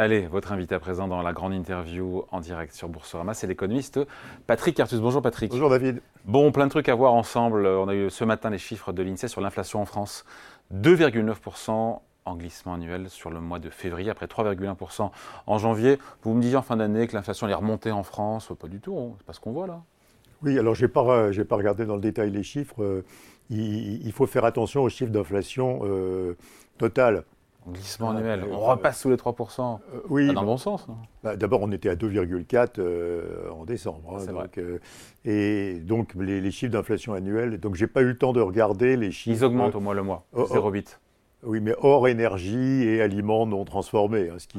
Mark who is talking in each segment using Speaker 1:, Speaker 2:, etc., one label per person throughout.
Speaker 1: Allez, votre invité à présent dans la grande interview en direct sur Boursorama, c'est l'économiste Patrick Artus. Bonjour Patrick.
Speaker 2: Bonjour David.
Speaker 1: Bon, plein de trucs à voir ensemble. On a eu ce matin les chiffres de l'INSEE sur l'inflation en France. 2,9% en glissement annuel sur le mois de février, après 3,1% en janvier. Vous me disiez en fin d'année que l'inflation allait remonter en France. Pas du tout, hein. c'est pas ce qu'on voit là.
Speaker 2: Oui, alors je n'ai pas, pas regardé dans le détail les chiffres. Euh, il, faut faire attention aux chiffres d'inflation euh, total.
Speaker 1: En glissement annuel, on repasse sous les 3%. Euh,
Speaker 2: oui.
Speaker 1: dans le bon sens.
Speaker 2: Bah, D'abord, on était à 2,4 en décembre.
Speaker 1: Hein, vrai.
Speaker 2: et donc, les, chiffres d'inflation annuelle, donc j'ai pas eu le temps de regarder les chiffres.
Speaker 1: Ils augmentent au mois le mois, 0,8.
Speaker 2: Oui, mais hors énergie et aliments non transformés. Hein, ce qui...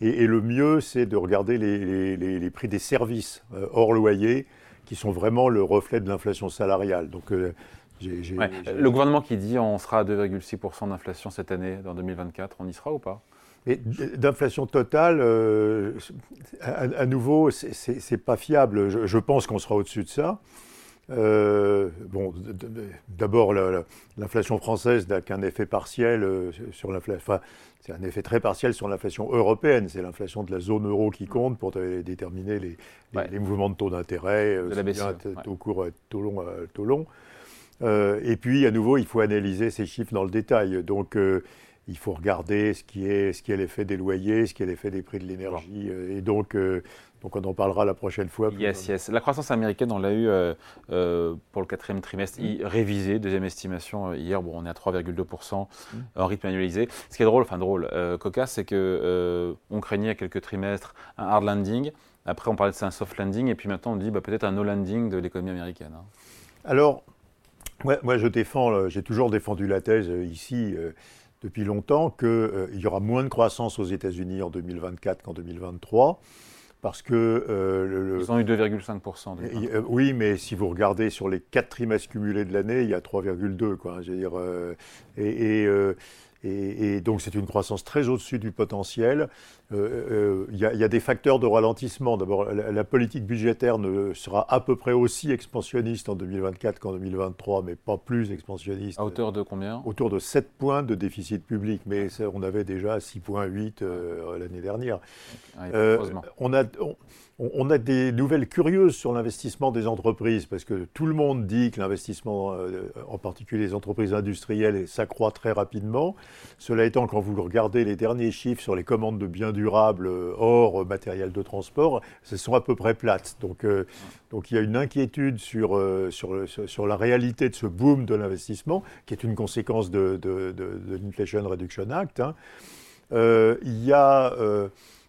Speaker 2: et, le mieux, c'est de regarder les, les, prix des services hors loyer, qui sont vraiment le reflet de l'inflation salariale. Donc,
Speaker 1: le gouvernement qui dit on sera à 2,6% d'inflation cette année, dans 2024, on y sera ou pas?
Speaker 2: D'inflation totale, euh, à, nouveau, c'est pas fiable. Je, pense qu'on sera au-dessus de ça. Euh, bon, d'abord, l'inflation française n'a qu'un effet partiel euh, sur l'inflation. Enfin, c'est un effet très partiel sur l'inflation européenne. C'est l'inflation de la zone euro qui compte pour déterminer les, les, mouvements de taux d'intérêt, taux court, taux long, taux long. Euh, et puis, à nouveau, il faut analyser ces chiffres dans le détail. Donc, euh, il faut regarder ce qui est, ce qui est l'effet des loyers, ce qui est l'effet des prix de l'énergie. Euh, et donc, donc, on en parlera la prochaine fois.
Speaker 1: Yes, yes. La croissance américaine, on l'a eu pour le quatrième trimestre mm. révisé, deuxième estimation hier. Bon, on est à 3,2% mm. en rythme annualisé. Ce qui est drôle, enfin drôle, cocasse, c'est que on craignait à quelques trimestres un hard landing. Après, on parlait de ça un soft landing, et puis maintenant, on dit bah, peut-être un no landing de l'économie américaine. Hein.
Speaker 2: Alors, moi, je défends, euh, j'ai toujours défendu la thèse euh, ici euh, depuis longtemps qu'il y aura moins de croissance aux États-Unis en 2024 qu'en 2023. Parce que.
Speaker 1: Ils ont eu 2,5%.
Speaker 2: oui, mais si vous regardez sur les quatre trimestres cumulés de l'année, il y a 3,2. Quoi. Veux dire, et, et et, donc c'est une croissance très au-dessus du potentiel. Euh, euh, il y, a des facteurs de ralentissement. D'abord, la, politique budgétaire ne sera à peu près aussi expansionniste en 2024 qu'en 2023, mais pas plus expansionniste.
Speaker 1: À hauteur de combien?
Speaker 2: Autour de 7 points de déficit public, mais on avait déjà 6,8 euh, l'année dernière.
Speaker 1: Ah,
Speaker 2: on a, on, a des nouvelles curieuses sur l'investissement des entreprises, parce que tout le monde dit que l'investissement, euh, en particulier les entreprises industrielles, s'accroît très rapidement. Cela étant, quand vous regardez les derniers chiffres sur les commandes de biens durables euh, hors matériel de transport, ce sont à peu près plates. Donc, euh, donc il y a une inquiétude sur, sur, la réalité de ce boom de l'investissement, qui est une conséquence de, de, l'Inflation Reduction Act. Hein. il y a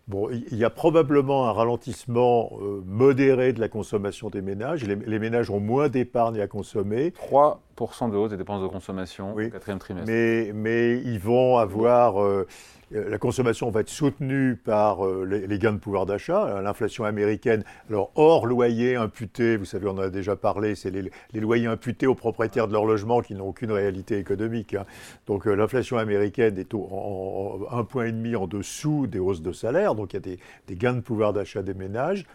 Speaker 2: Bon, il y a probablement un ralentissement euh, modéré de la consommation des ménages. Les, ménages ont moins d'épargne à consommer.
Speaker 1: 3% de hausse des dépenses de consommation au quatrième trimestre.
Speaker 2: Mais, mais ils vont avoir euh, euh, la consommation va être soutenue par euh, les, gains de pouvoir d'achat. L'inflation américaine, alors hors loyer imputé, vous savez, on en a déjà parlé, c'est les, loyers imputés aux propriétaires de leur logement qui n'ont aucune réalité économique. Hein. Donc l'inflation américaine est en, un point et demi en dessous des hausses de salaire, donc il y a des, des gains de pouvoir d'achat des ménages.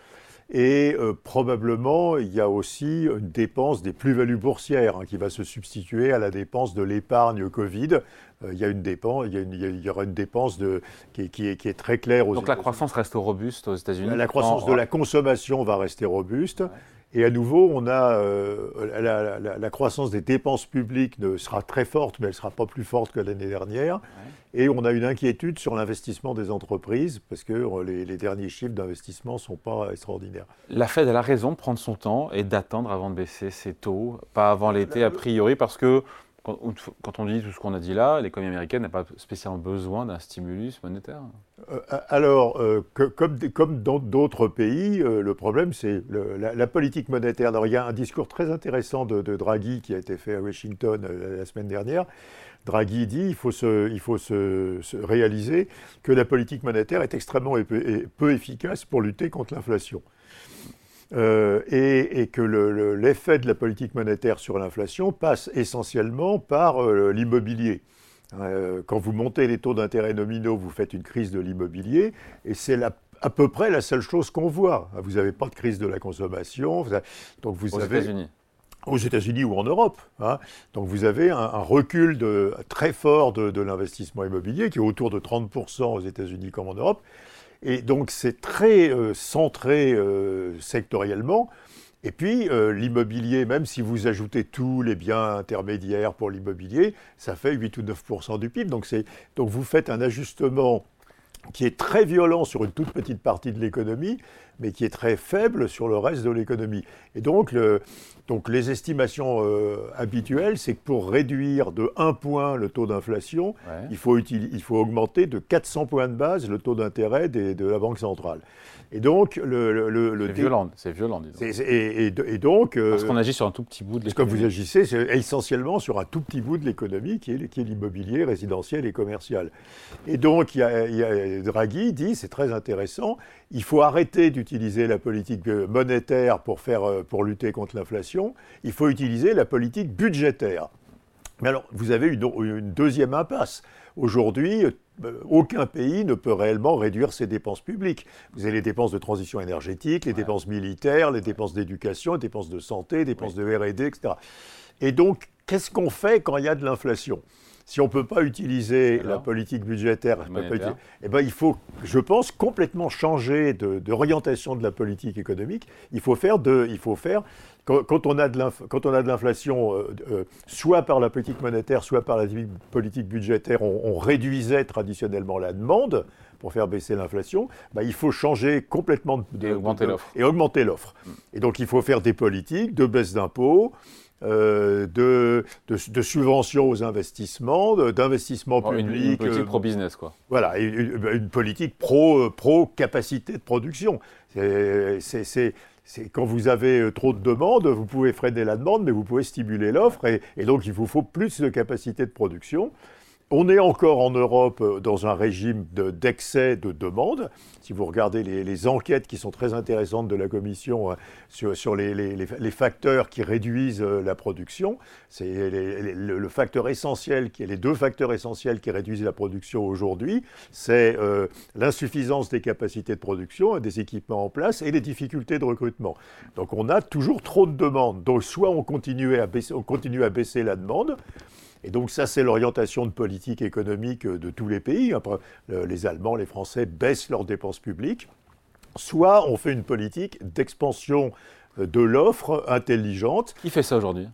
Speaker 2: Et euh, probablement, il y a aussi une dépense des plus-values boursières hein, qui va se substituer à la dépense de l'épargne Covid. Euh, il, y a une dépense, il, y aura une dépense de, qui, est, très claire
Speaker 1: aux Donc la croissance reste robuste aux États-Unis
Speaker 2: La croissance de la consommation va rester robuste. Et à nouveau, on a euh, la, croissance des dépenses publiques ne sera très forte, mais elle ne sera pas plus forte que l'année dernière. Et on a une inquiétude sur l'investissement des entreprises, parce que euh, les, derniers chiffres d'investissement ne sont pas extraordinaires.
Speaker 1: La Fed a la raison de prendre son temps et d'attendre avant de baisser ses taux, pas avant l'été a priori, parce que quand, on dit tout ce qu'on a dit là, l'économie américaine n'a pas spécialement besoin d'un stimulus monétaire.
Speaker 2: Euh, alors, euh, comme, dans d'autres pays, le problème, c'est la, politique monétaire. Alors, il y a un discours très intéressant de, Draghi qui a été fait à Washington la semaine dernière, Draghi dit il faut se, réaliser que la politique monétaire est extrêmement peu, efficace pour lutter contre l'inflation. Euh, et, que l'effet de la politique monétaire sur l'inflation passe essentiellement par euh, l'immobilier. Euh, quand vous montez les taux d'intérêt nominaux, vous faites une crise de l'immobilier, et c'est à peu près la seule chose qu'on voit. Vous n'avez pas de crise de la consommation.
Speaker 1: donc vous Aux avez
Speaker 2: aux États-Unis ou en Europe. Hein. Donc vous avez un, recul de, très fort de, l'investissement immobilier qui est autour de 30% aux États-Unis comme en Europe. Et donc c'est très centré sectoriellement. Et puis, l'immobilier, même si vous ajoutez tous les biens intermédiaires pour l'immobilier, ça fait 8 ou 9 du PIB. Donc, donc, vous faites un ajustement qui est très violent sur une toute petite partie de l'économie, mais qui est très faible sur le reste de l'économie. Et donc, donc les estimations euh, habituelles, c'est que pour réduire de 1 point le taux d'inflation, il, faut il faut augmenter de 400 points de base le taux d'intérêt de la Banque centrale.
Speaker 1: Et donc, le. le, c'est violent, c'est violent,
Speaker 2: Et, et, donc.
Speaker 1: Euh, Parce qu'on agit sur un tout petit bout de
Speaker 2: l'économie. Que vous agissez, c'est essentiellement sur un tout petit bout de l'économie, qui est, qui est l'immobilier résidentiel et commercial. Et donc, il y a, il y a Draghi dit, c'est très intéressant, il faut arrêter d'utiliser la politique monétaire pour, faire, euh, pour lutter contre l'inflation, il faut utiliser la politique budgétaire. Mais alors, vous avez une, une deuxième impasse. Aujourd'hui, euh, aucun pays ne peut réellement réduire ses dépenses publiques. Vous avez les dépenses de transition énergétique, les dépenses militaires, les dépenses d'éducation, les dépenses de santé, les dépenses de RD, etc. Et donc, qu'est-ce qu'on fait quand il y a de l'inflation? Si on ne peut pas utiliser la politique budgétaire, eh ben, il faut, je pense, complètement changer d'orientation de, de, la politique économique. Il faut faire, de, il faut faire quand, on a de l'inflation, euh, euh, soit par la politique monétaire, soit par la politique budgétaire, on, réduisait traditionnellement la demande pour faire baisser l'inflation, bah, il faut changer complètement
Speaker 1: de, et augmenter l'offre.
Speaker 2: Et augmenter l'offre. Mm. Et donc il faut faire des politiques de baisse d'impôts, euh, de, de, subventions aux investissements, d'investissements publics.
Speaker 1: Une, politique pro-business, quoi.
Speaker 2: Voilà, une, une politique pro-capacité de production. C'est c'est quand vous avez euh, trop de demandes, vous pouvez freiner la demande, mais vous pouvez stimuler l'offre, et, et, donc il vous faut plus de capacité de production. On est encore en Europe euh, dans un régime d'excès de, demande. Si vous regardez les, enquêtes qui sont très intéressantes de la Commission euh, sur, les, facteurs qui réduisent euh, la production, c'est le, facteur essentiel, qui les deux facteurs essentiels qui réduisent la production aujourd'hui, c'est l'insuffisance des capacités de production, des équipements en place et les difficultés de recrutement. Donc on a toujours trop de demandes. Donc soit on continue à baisser la demande, et donc ça, c'est l'orientation de politique économique de tous les pays. Après, les Allemands, les Français baissent leurs dépenses publiques. Soit on fait une politique d'expansion de l'offre intelligente.
Speaker 1: Qui fait ça aujourd'hui?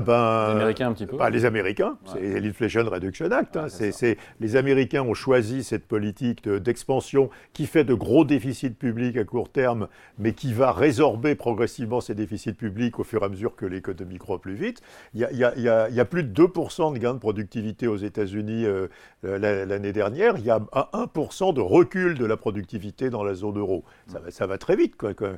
Speaker 2: Ben,
Speaker 1: les Américains un petit peu
Speaker 2: bah, Les Américains, c'est l'Inflation Reduction Act. Hein. c'est, les Américains ont choisi cette politique d'expansion qui fait de gros déficits publics à court terme, mais qui va résorber progressivement ces déficits publics au fur et à mesure que l'économie croît plus vite. Il y a, il y a, il y a plus de 2% de gains de productivité aux États-Unis euh, l'année dernière. Il y a 1% de recul de la productivité dans la zone euro. Ça, va, ça va très vite. Quoi, quoi.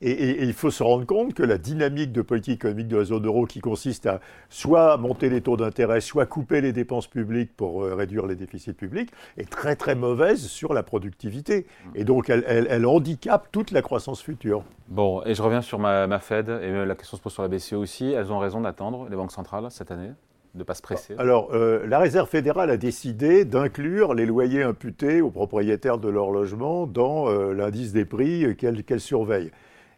Speaker 2: Et, il faut se rendre compte que la dynamique de politique économique de la zone euro, qui consiste à soit monter les taux d'intérêt, soit couper les dépenses publiques pour euh, réduire les déficits publics, est très très mauvaise sur la productivité. Et donc elle, elle, handicape toute la croissance future.
Speaker 1: Bon, et je reviens sur ma, ma Fed, et la question se pose sur la BCE aussi. Elles ont raison d'attendre, les banques centrales, cette année de ne pas se presser
Speaker 2: Alors, euh, la Réserve fédérale a décidé d'inclure les loyers imputés aux propriétaires de leur logement dans euh, l'indice des prix qu'elle surveille.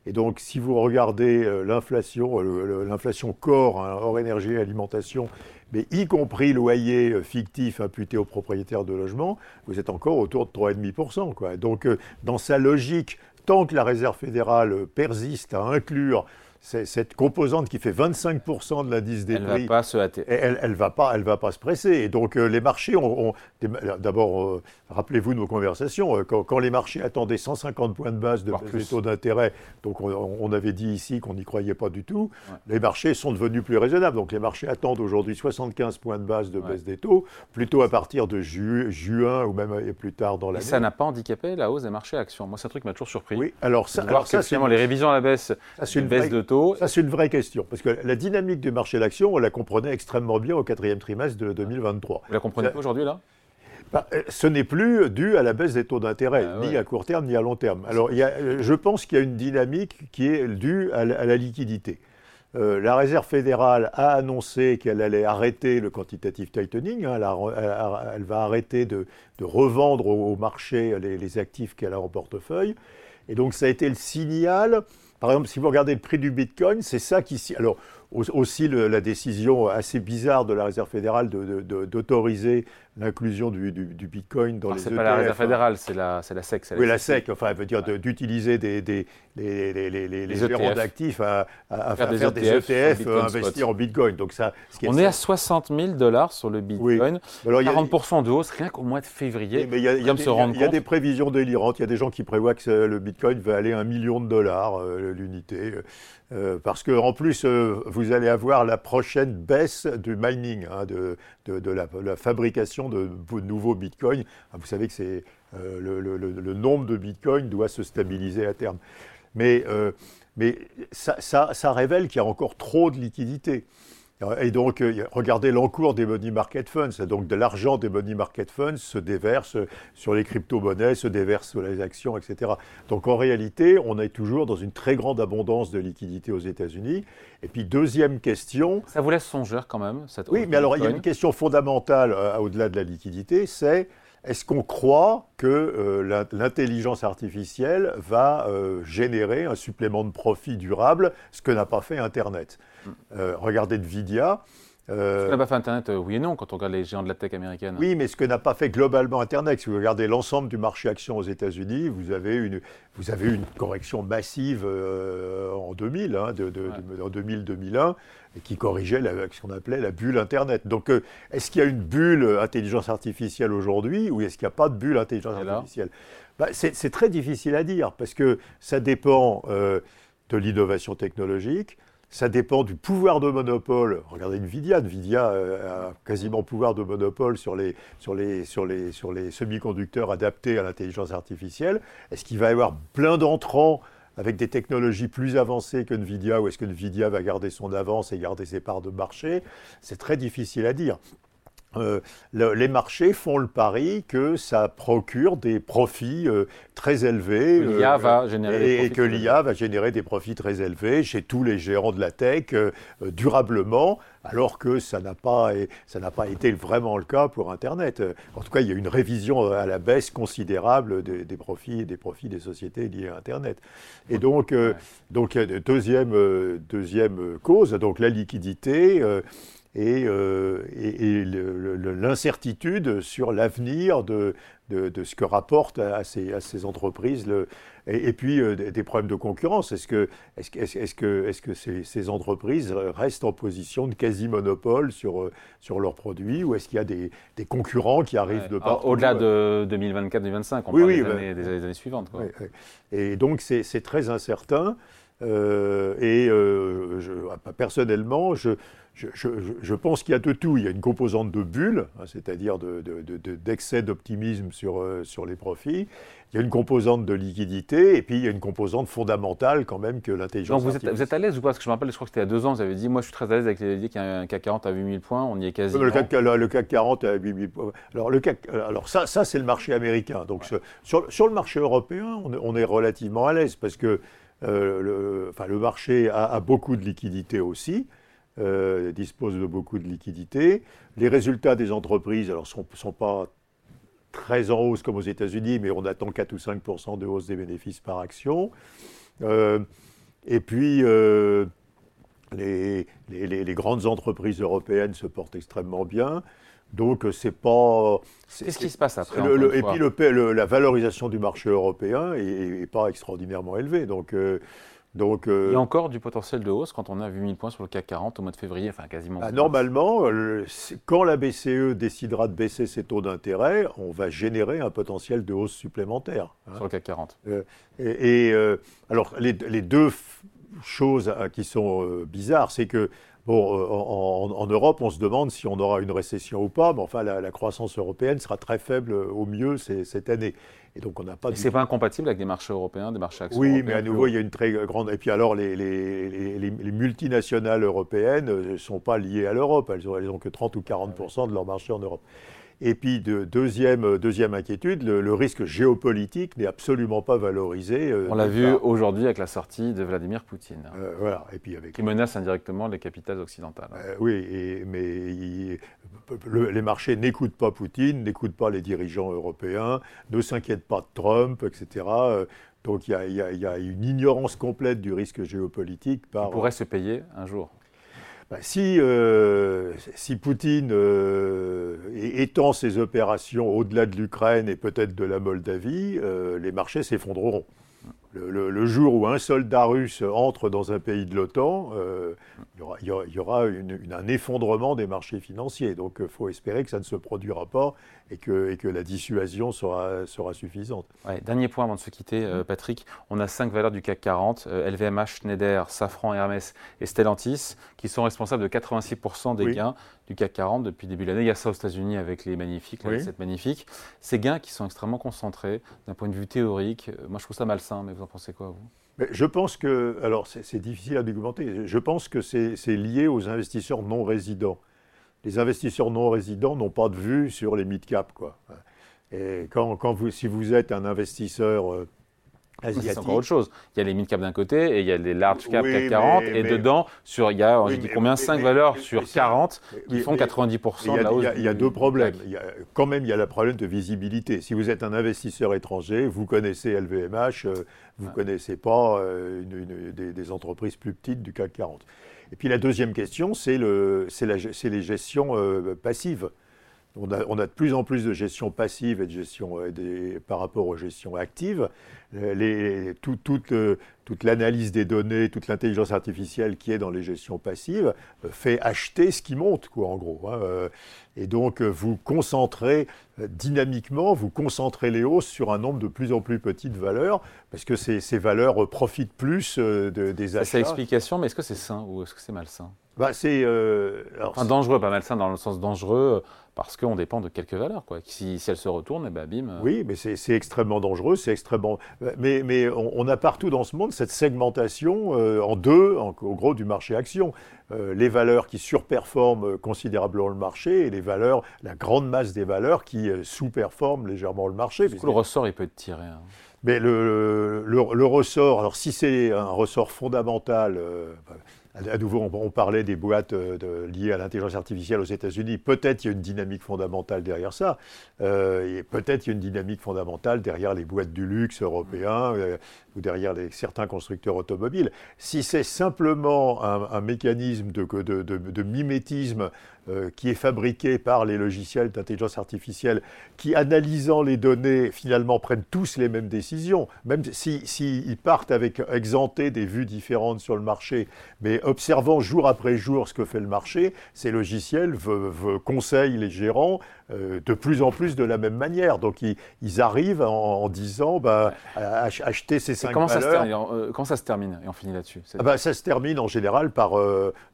Speaker 2: Et donc, si vous regardez euh, l'inflation, euh, l'inflation corps, hein, hors énergie et alimentation, mais y compris loyer euh, fictif imputé aux propriétaires de logements, vous êtes encore autour de 3,5%. Quoi. Donc, dans sa logique, tant que la Réserve fédérale persiste à inclure cette composante qui fait 25% de l'indice des
Speaker 1: elle
Speaker 2: prix.
Speaker 1: Va pas se hâter.
Speaker 2: Elle ne va, pas, elle va pas se presser. Et donc euh, les marchés ont. D'abord, euh, rappelez-vous nos conversations, euh, quand, les marchés attendaient 150 points de base de baisse des taux d'intérêt, donc on, avait dit ici qu'on n'y croyait pas du tout, les marchés sont devenus plus raisonnables. Donc les marchés attendent aujourd'hui 75 points de base de baisse des taux, plutôt à partir de juin ou même plus tard dans l'année.
Speaker 1: Et ça n'a pas handicapé la hausse des marchés actions. Moi, c'est un truc qui m'a toujours surpris.
Speaker 2: Oui, alors ça.
Speaker 1: alors ça, finalement, les révisions à la baisse,
Speaker 2: c'est une baisse de ça, c'est une vraie question. Parce que la dynamique du marché de l'action, on la comprenait extrêmement bien au quatrième trimestre de 2023.
Speaker 1: Vous la comprenez pas aujourd'hui, là?
Speaker 2: Bah, euh, ce n'est plus dû à la baisse des taux d'intérêt, ah ni à court terme, ni à long terme. Alors, il y a, je pense qu'il y a une dynamique qui est due à la, liquidité. Euh, la Réserve fédérale a annoncé qu'elle allait arrêter le quantitative tightening. Hein, elle, va arrêter de, revendre au, marché les, les actifs qu'elle a en portefeuille. Et donc, ça a été le signal par exemple, si vous regardez le prix du Bitcoin, c'est ça qui... Alors, aussi la décision assez bizarre de la Réserve fédérale d'autoriser l'inclusion du, Bitcoin dans les
Speaker 1: C'est pas la Réserve hein. fédérale, c'est la, la SEC.
Speaker 2: oui, la SEC, enfin, elle veut dire d'utiliser des, des, les, les, les, les gérants d'actifs à, à, faire, des ETF, e investir en Bitcoin. Donc ça,
Speaker 1: On est, à 60 000 dollars sur le Bitcoin, 40% de hausse rien qu'au mois de février.
Speaker 2: Mais il y a, y a des prévisions délirantes, il y a des gens qui prévoient que le Bitcoin va aller à un million de dollars euh, l'unité. Euh, parce qu'en plus, euh, vous allez avoir la prochaine baisse du mining, hein, de, de, la, fabrication de, nouveaux bitcoins. Ah, vous savez que c'est euh, le, nombre de bitcoins doit se stabiliser à terme. Mais, mais ça, ça, ça révèle qu'il y a encore trop de liquidités. Et donc, euh, regardez l'encours des money market funds. Donc, de l'argent des money market funds se déverse sur les crypto-monnaies, se déverse sur les actions, etc. Donc, en réalité, on est toujours dans une très grande abondance de liquidités aux États-Unis. Et puis, deuxième question.
Speaker 1: Ça vous laisse songeur quand même, cette
Speaker 2: Oui, mais alors, il y a une question fondamentale euh, au-delà de la liquidité c'est est-ce qu'on croit que euh, l'intelligence artificielle va générer un supplément de profit durable, ce que n'a pas fait Internet? Euh, regardez Nvidia.
Speaker 1: Euh, ce que n'a pas fait Internet, euh, oui et non, quand on regarde les géants de la tech américaine.
Speaker 2: Oui, mais ce que n'a pas fait globalement Internet, si vous regardez l'ensemble du marché action aux États-Unis, vous avez une, vous avez une correction massive en 2000, hein, de, en 2000-2001, qui corrigeait ce qu'on appelait la bulle Internet. Donc, est-ce qu'il y a une bulle intelligence artificielle aujourd'hui, ou est-ce qu'il n'y a pas de bulle intelligence artificielle? Bah, C'est très difficile à dire, parce que ça dépend de l'innovation technologique, ça dépend du pouvoir de monopole. Regardez Nvidia, Nvidia euh, a quasiment pouvoir de monopole sur les, sur les, sur les, sur les semi-conducteurs adaptés à l'intelligence artificielle. Est-ce qu'il va y avoir plein d'entrants avec des technologies plus avancées que Nvidia ou est-ce que Nvidia va garder son avance et garder ses parts de marché? C'est très difficile à dire. Euh, les marchés font le pari que ça procure des profits euh, très élevés.
Speaker 1: L'IA va générer
Speaker 2: et, que l'IA va générer des profits très élevés chez tous les géants de la tech euh, durablement, alors que ça n'a pas, ça n'a pas été vraiment le cas pour Internet. En tout cas, il y a une révision à la baisse considérable des, des profits, des profits des sociétés liées à Internet. Et donc, donc deuxième, deuxième cause, donc la liquidité et, euh, l'incertitude sur l'avenir de, de, ce que rapportent à ces, à ces entreprises. Le, et, puis euh, des problèmes de concurrence. Est-ce que, est -ce, est -ce que, est -ce que ces, ces, entreprises restent en position de quasi-monopole sur, euh, sur leurs produits ou est-ce qu'il y a des, des, concurrents qui arrivent de partout
Speaker 1: Au-delà de 2024-2025, on oui, parle des, années, des, années, suivantes. Quoi.
Speaker 2: Et donc c'est très incertain. Euh, et je, personnellement, je, je, pense qu'il y a de tout. Il y a une composante de bulle, hein, c'est-à-dire d'excès d'optimisme sur, euh, sur les profits. Il y a une composante de liquidité, et puis il y a une composante fondamentale quand même que l'intelligence
Speaker 1: vous êtes, vous êtes à l'aise ou pas? Parce que je me rappelle, je crois que c'était il y a deux ans, vous avez dit, moi je suis très à l'aise avec l'idée qu'il y a un CAC 40 à 8000 points, on y est quasiment.
Speaker 2: Le CAC, le, CAC 40 à 8000 points. Alors, le CAC, alors ça, ça c'est le marché américain. Donc sur, sur, le marché européen, on est, relativement à l'aise, parce que euh, le, enfin, le marché a, beaucoup de liquidité aussi. Euh, dispose de beaucoup de liquidités. Les résultats des entreprises ne sont, pas très en hausse comme aux États-Unis, mais on attend 4 ou 5% de hausse des bénéfices par action. Euh, et puis, les, grandes entreprises européennes se portent extrêmement bien. Donc, c'est pas.
Speaker 1: Qu'est-ce qui se passe après
Speaker 2: Et puis, le, la valorisation du marché européen n'est pas extraordinairement élevée. Donc,
Speaker 1: donc, euh, Il y a encore du potentiel de hausse quand on a 8000 points sur le CAC 40 au mois de février, enfin quasiment.
Speaker 2: Bah, normalement, quand la BCE décidera de baisser ses taux d'intérêt, on va générer un potentiel de hausse supplémentaire.
Speaker 1: Hein. Sur le CAC 40.
Speaker 2: Euh, et, euh, alors, les, deux choses qui sont bizarres, c'est que Bon, en, Europe, on se demande si on aura une récession ou pas, mais enfin, la, la croissance européenne sera très faible au mieux cette année.
Speaker 1: Et donc on n'a pas. C'est pas incompatible avec des marchés européens, des marchés actions
Speaker 2: Oui, mais à nouveau, il y a une très grande. Et puis alors, les, les, les, multinationales européennes ne sont pas liées à l'Europe. Elles n'ont que 30 ou 40% de leur marché en Europe. Et puis, de, deuxième, deuxième inquiétude, le, risque géopolitique n'est absolument pas valorisé.
Speaker 1: Euh, On l'a vu aujourd'hui avec la sortie de Vladimir Poutine.
Speaker 2: Euh, voilà. Et puis avec...
Speaker 1: Qui menace indirectement les capitales occidentales.
Speaker 2: Euh, oui, mais les marchés n'écoutent pas Poutine, n'écoutent pas les dirigeants européens, ne s'inquiètent pas de Trump, etc. Donc il y, a une ignorance complète du risque géopolitique.
Speaker 1: Par... pourrait se payer un jour.
Speaker 2: Bah, si, euh, si, Poutine euh, étend ses opérations au-delà de l'Ukraine et peut-être de la Moldavie, euh, les marchés s'effondreront. Le, jour où un soldat russe entre dans un pays de l'OTAN, il y aura, un effondrement des marchés financiers. Donc il faut espérer que ça ne se produira pas et que, et que la dissuasion sera, sera suffisante.
Speaker 1: dernier point avant de se quitter, euh, Patrick. On a cinq valeurs du CAC 40, LVMH, Schneider, Safran, Hermès et Stellantis, qui sont responsables de 86% des gains du CAC 40 depuis le début de l'année. Il y a ça aux États-Unis avec les magnifiques, les magnifiques. magnifiques. Ces gains qui sont extrêmement concentrés d'un point de vue théorique, euh, moi je trouve ça malsain, mais vous en pensez quoi, vous?
Speaker 2: Je pense que, alors c'est difficile à documenter, je pense que c'est lié aux investisseurs non résidents les investisseurs non résidents n'ont pas de vue sur les mid-cap. Quoi. Et quand, vous, si vous êtes un investisseur euh.
Speaker 1: C'est encore autre chose. Il y a les mid-cap d'un côté et il y a les large-cap CAC 40. et dedans, sur, il y a, dit combien? 5 valeurs sur 40 qui font 90% de la hausse.
Speaker 2: Il y a, deux problèmes. Il y a, quand même, il y a le problème de visibilité. Si vous êtes un investisseur étranger, vous connaissez LVMH, euh, vous ne connaissez pas euh, une, des, des entreprises plus petites du CAC 40. Et puis la deuxième question, c'est les gestions euh, passives. On a, de plus en plus de gestion passive et de gestion euh, par rapport aux gestions actives. Les, toute, euh, toute l'analyse des données, toute l'intelligence artificielle qui est dans les gestions passives fait acheter ce qui monte, quoi, en gros. Hein, et donc, vous concentrez dynamiquement, vous concentrez les hausses sur un nombre de plus en plus petites valeurs, parce que ces, ces valeurs profitent plus des achats.
Speaker 1: C'est l'explication, mais est-ce que c'est sain ou est-ce que c'est malsain?
Speaker 2: Bah, c'est
Speaker 1: euh, dangereux, pas malsain dans le sens dangereux parce qu'on dépend de quelques valeurs. Quoi. Si, si elles se retournent, eh ben, bim. Euh.
Speaker 2: Oui, mais c'est extrêmement dangereux, c'est extrêmement. Mais, mais on, a partout dans ce monde cette segmentation euh, en deux, en, au gros, du marché action. les valeurs qui surperforment considérablement le marché et les valeurs, la grande masse des valeurs qui sous-performent légèrement le marché.
Speaker 1: le ressort, il peut être tiré. Hein.
Speaker 2: Mais le, le, ressort, alors si c'est un ressort fondamental, à nouveau, on, parlait des boîtes euh, liées à l'intelligence artificielle aux États-Unis. Peut-être il y a une dynamique fondamentale derrière ça. Euh, et peut-être il y a une dynamique fondamentale derrière les boîtes du luxe européen euh, ou derrière certains constructeurs automobiles. Si c'est simplement un, mécanisme de, de mimétisme euh, qui est fabriqué par les logiciels d'intelligence artificielle, qui, analysant les données, finalement prennent tous les mêmes décisions, même s'ils si, partent avec exemptés des vues différentes sur le marché, mais observant jour après jour ce que fait le marché, ces logiciels conseillent les gérants euh, de plus en plus de la même manière. Donc ils, arrivent en, disant, bah, acheter ces cinq
Speaker 1: comment
Speaker 2: valeurs.
Speaker 1: Ça se termine, euh, comment ça se termine Et on finit là-dessus.
Speaker 2: Ah bah, ça se termine en général par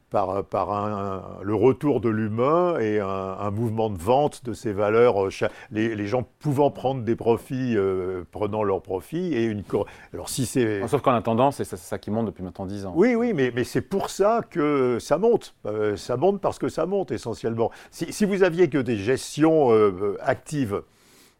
Speaker 2: par, par un, le retour de l'humain et un, mouvement de vente de ces valeurs, euh, les, les gens pouvant prendre des profits, euh, prenant leurs profits, et une...
Speaker 1: Alors si c'est... Sauf qu'en attendant, c'est ça, qui monte depuis maintenant 10 ans.
Speaker 2: Oui, oui, mais, mais c'est pour ça que ça monte. Euh, ça monte parce que ça monte essentiellement. Si, si vous aviez que des gestions actives,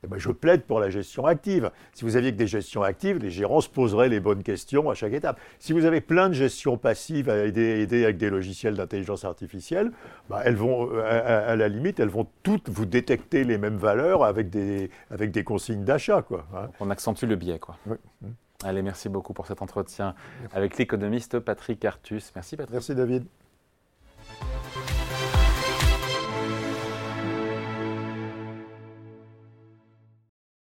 Speaker 2: eh ben, je plaide pour la gestion active. Si vous aviez que des gestions actives, les gérants se poseraient les bonnes questions à chaque étape. Si vous avez plein de gestions passives à aider, avec des logiciels d'intelligence artificielle, bah, elles vont, à, la limite, elles vont toutes vous détecter les mêmes valeurs avec des, avec des consignes d'achat. Quoi,
Speaker 1: hein. On accentue le biais. Quoi. Allez, merci beaucoup pour cet entretien avec l'économiste Patrick Artus. Merci Patrick.
Speaker 2: Merci David.